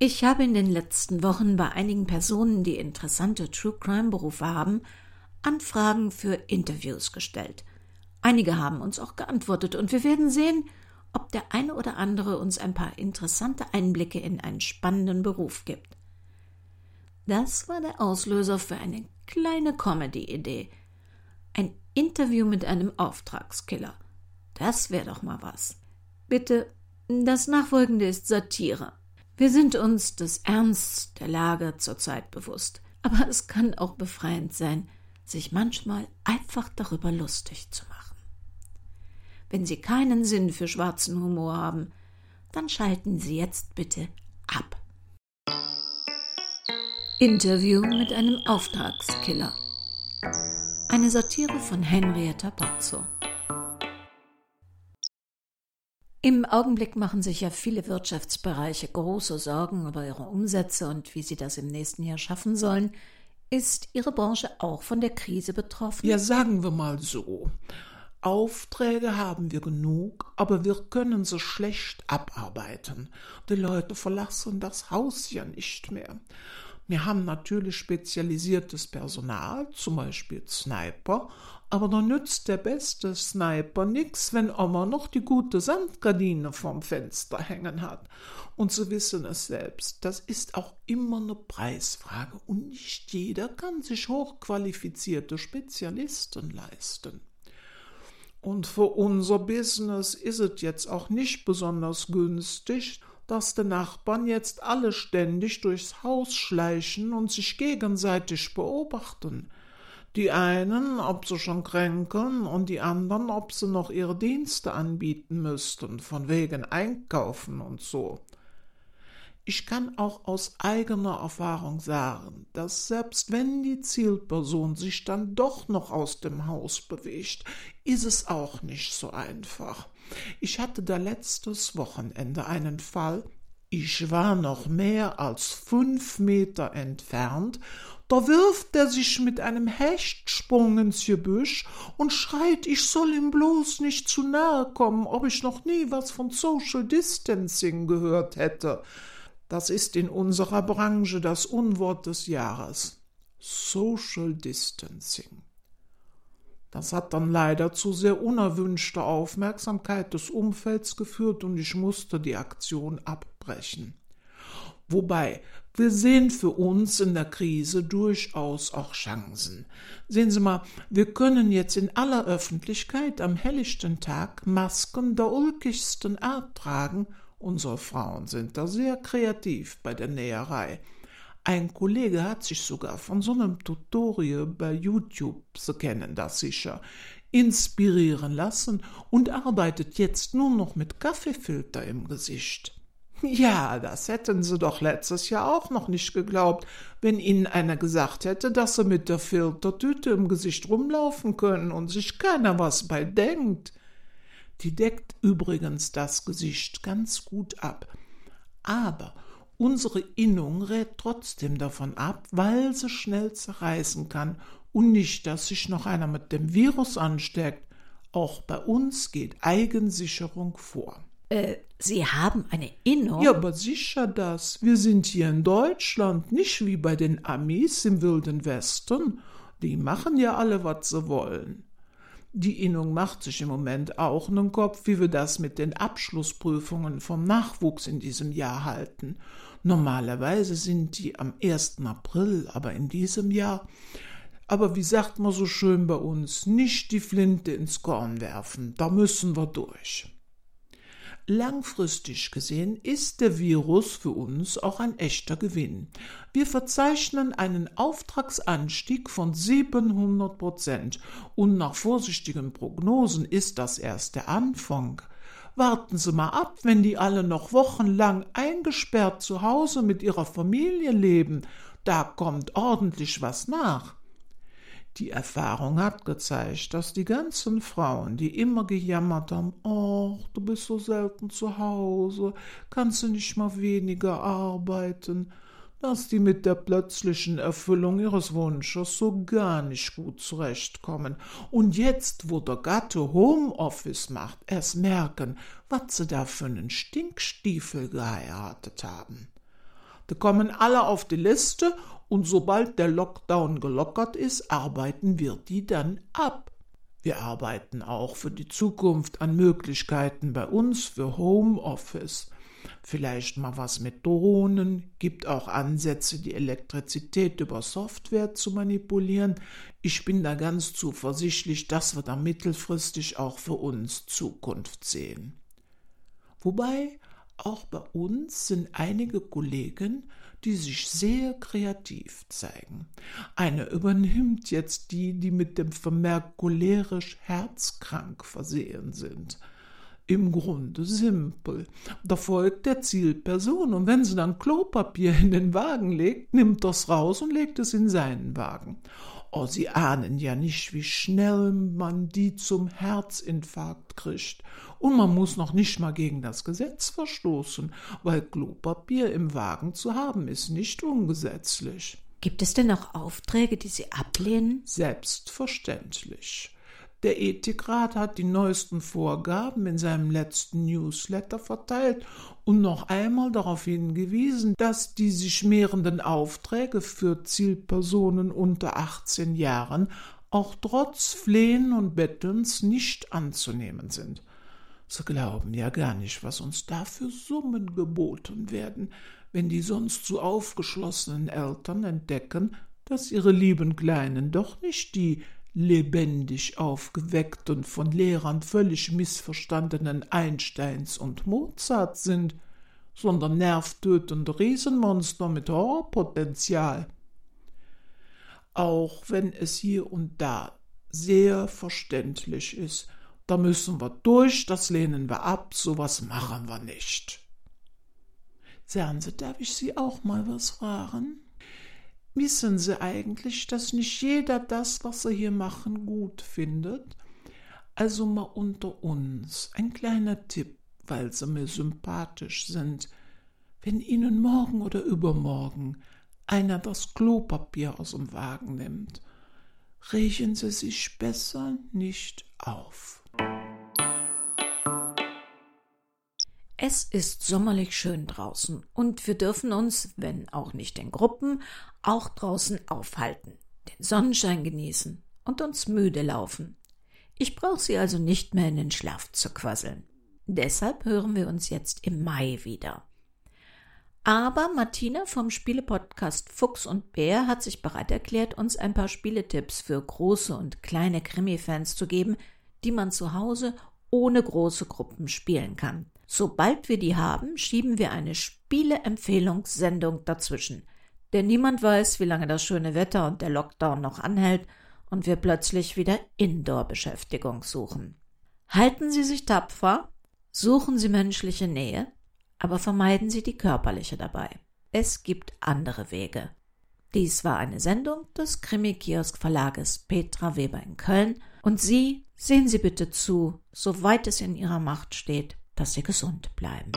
Ich habe in den letzten Wochen bei einigen Personen, die interessante True Crime Berufe haben, Anfragen für Interviews gestellt. Einige haben uns auch geantwortet und wir werden sehen, ob der eine oder andere uns ein paar interessante Einblicke in einen spannenden Beruf gibt. Das war der Auslöser für eine kleine Comedy-Idee. Ein Interview mit einem Auftragskiller. Das wäre doch mal was. Bitte, das Nachfolgende ist Satire. Wir sind uns des Ernsts der Lage zurzeit bewusst, aber es kann auch befreiend sein, sich manchmal einfach darüber lustig zu machen. Wenn Sie keinen Sinn für schwarzen Humor haben, dann schalten Sie jetzt bitte ab. Interview mit einem Auftragskiller. Eine Satire von Henrietta Pozzo. Im Augenblick machen sich ja viele Wirtschaftsbereiche große Sorgen über ihre Umsätze und wie sie das im nächsten Jahr schaffen sollen. Ist Ihre Branche auch von der Krise betroffen? Ja, sagen wir mal so. Aufträge haben wir genug, aber wir können sie schlecht abarbeiten. Die Leute verlassen das Haus ja nicht mehr. Wir haben natürlich spezialisiertes Personal, zum Beispiel Sniper, aber da nützt der beste Sniper nix, wenn Oma noch die gute Samtgardine vom Fenster hängen hat. Und Sie wissen es selbst, das ist auch immer eine Preisfrage und nicht jeder kann sich hochqualifizierte Spezialisten leisten. Und für unser Business ist es jetzt auch nicht besonders günstig, dass die Nachbarn jetzt alle ständig durchs Haus schleichen und sich gegenseitig beobachten. Die einen, ob sie schon kränkeln, und die anderen, ob sie noch ihre Dienste anbieten müssten, von wegen Einkaufen und so. Ich kann auch aus eigener Erfahrung sagen, dass selbst wenn die Zielperson sich dann doch noch aus dem Haus bewegt, ist es auch nicht so einfach. Ich hatte da letztes Wochenende einen Fall, ich war noch mehr als fünf Meter entfernt, da wirft er sich mit einem Hechtsprung ins Gebüsch und schreit, ich soll ihm bloß nicht zu nahe kommen, ob ich noch nie was von Social Distancing gehört hätte. Das ist in unserer Branche das Unwort des Jahres. Social Distancing. Das hat dann leider zu sehr unerwünschter Aufmerksamkeit des Umfelds geführt und ich musste die Aktion abbrechen. Wobei, wir sehen für uns in der Krise durchaus auch Chancen. Sehen Sie mal, wir können jetzt in aller Öffentlichkeit am helllichten Tag Masken der ulkigsten Art tragen Unsere Frauen sind da sehr kreativ bei der Näherei. Ein Kollege hat sich sogar von so einem Tutorial bei YouTube, Sie kennen das sicher, inspirieren lassen und arbeitet jetzt nur noch mit Kaffeefilter im Gesicht. Ja, das hätten Sie doch letztes Jahr auch noch nicht geglaubt, wenn Ihnen einer gesagt hätte, dass Sie mit der Filtertüte im Gesicht rumlaufen können und sich keiner was bei denkt. Die deckt übrigens das Gesicht ganz gut ab. Aber unsere Innung rät trotzdem davon ab, weil sie schnell zerreißen kann und nicht, dass sich noch einer mit dem Virus ansteckt. Auch bei uns geht Eigensicherung vor. Äh, Sie haben eine Innung? Ja, aber sicher das. Wir sind hier in Deutschland, nicht wie bei den Amis im Wilden Westen. Die machen ja alle, was sie wollen. Die Innung macht sich im Moment auch einen Kopf, wie wir das mit den Abschlussprüfungen vom Nachwuchs in diesem Jahr halten. Normalerweise sind die am 1. April, aber in diesem Jahr. Aber wie sagt man so schön bei uns, nicht die Flinte ins Korn werfen, da müssen wir durch. Langfristig gesehen ist der Virus für uns auch ein echter Gewinn. Wir verzeichnen einen Auftragsanstieg von 700 Prozent und nach vorsichtigen Prognosen ist das erst der Anfang. Warten Sie mal ab, wenn die alle noch wochenlang eingesperrt zu Hause mit ihrer Familie leben, da kommt ordentlich was nach. Die Erfahrung hat gezeigt, dass die ganzen Frauen, die immer gejammert haben, ach, du bist so selten zu Hause, kannst du nicht mal weniger arbeiten, dass die mit der plötzlichen Erfüllung ihres Wunsches so gar nicht gut zurechtkommen und jetzt, wo der Gatte Homeoffice macht, erst merken, was sie da für einen Stinkstiefel geheiratet haben. Da kommen alle auf die Liste und sobald der Lockdown gelockert ist, arbeiten wir die dann ab. Wir arbeiten auch für die Zukunft an Möglichkeiten bei uns für Homeoffice. Vielleicht mal was mit Drohnen, gibt auch Ansätze, die Elektrizität über Software zu manipulieren. Ich bin da ganz zuversichtlich, dass wir da mittelfristig auch für uns Zukunft sehen. Wobei auch bei uns sind einige Kollegen, die sich sehr kreativ zeigen. Eine übernimmt jetzt die, die mit dem Vermerk cholerisch herzkrank versehen sind. Im Grunde simpel. Da folgt der Zielperson und wenn sie dann Klopapier in den Wagen legt, nimmt das raus und legt es in seinen Wagen. Oh, Sie ahnen ja nicht, wie schnell man die zum Herzinfarkt kriegt. Und man muss noch nicht mal gegen das Gesetz verstoßen, weil Klopapier im Wagen zu haben ist nicht ungesetzlich. Gibt es denn auch Aufträge, die Sie ablehnen? Selbstverständlich. Der Ethikrat hat die neuesten Vorgaben in seinem letzten Newsletter verteilt und noch einmal darauf hingewiesen, dass die sich mehrenden Aufträge für Zielpersonen unter 18 Jahren auch trotz Flehen und Bettelns nicht anzunehmen sind. Sie glauben ja gar nicht, was uns da für Summen geboten werden, wenn die sonst so aufgeschlossenen Eltern entdecken, dass ihre lieben Kleinen doch nicht die lebendig aufgeweckt und von Lehrern völlig missverstandenen Einsteins und Mozart sind, sondern nervtötende Riesenmonster mit Horrorpotenzial. Auch wenn es hier und da sehr verständlich ist, da müssen wir durch, das lehnen wir ab, sowas machen wir nicht. Sagen Sie, darf ich Sie auch mal was fragen? Wissen Sie eigentlich, dass nicht jeder das, was Sie hier machen, gut findet? Also mal unter uns ein kleiner Tipp, weil Sie mir sympathisch sind. Wenn Ihnen morgen oder übermorgen einer das Klopapier aus dem Wagen nimmt, regen Sie sich besser nicht auf. Es ist sommerlich schön draußen und wir dürfen uns, wenn auch nicht in Gruppen, auch draußen aufhalten, den Sonnenschein genießen und uns müde laufen. Ich brauche sie also nicht mehr in den Schlaf zu quasseln. Deshalb hören wir uns jetzt im Mai wieder. Aber Martina vom Spielepodcast Fuchs und Bär hat sich bereit erklärt, uns ein paar Spieletipps für große und kleine Krimi-Fans zu geben, die man zu Hause ohne große Gruppen spielen kann. Sobald wir die haben, schieben wir eine Spieleempfehlungssendung dazwischen. Denn niemand weiß, wie lange das schöne Wetter und der Lockdown noch anhält und wir plötzlich wieder Indoor-Beschäftigung suchen. Halten Sie sich tapfer, suchen Sie menschliche Nähe, aber vermeiden Sie die körperliche dabei. Es gibt andere Wege. Dies war eine Sendung des Krimi-Kiosk-Verlages Petra Weber in Köln und Sie sehen Sie bitte zu, soweit es in Ihrer Macht steht, dass Sie gesund bleiben.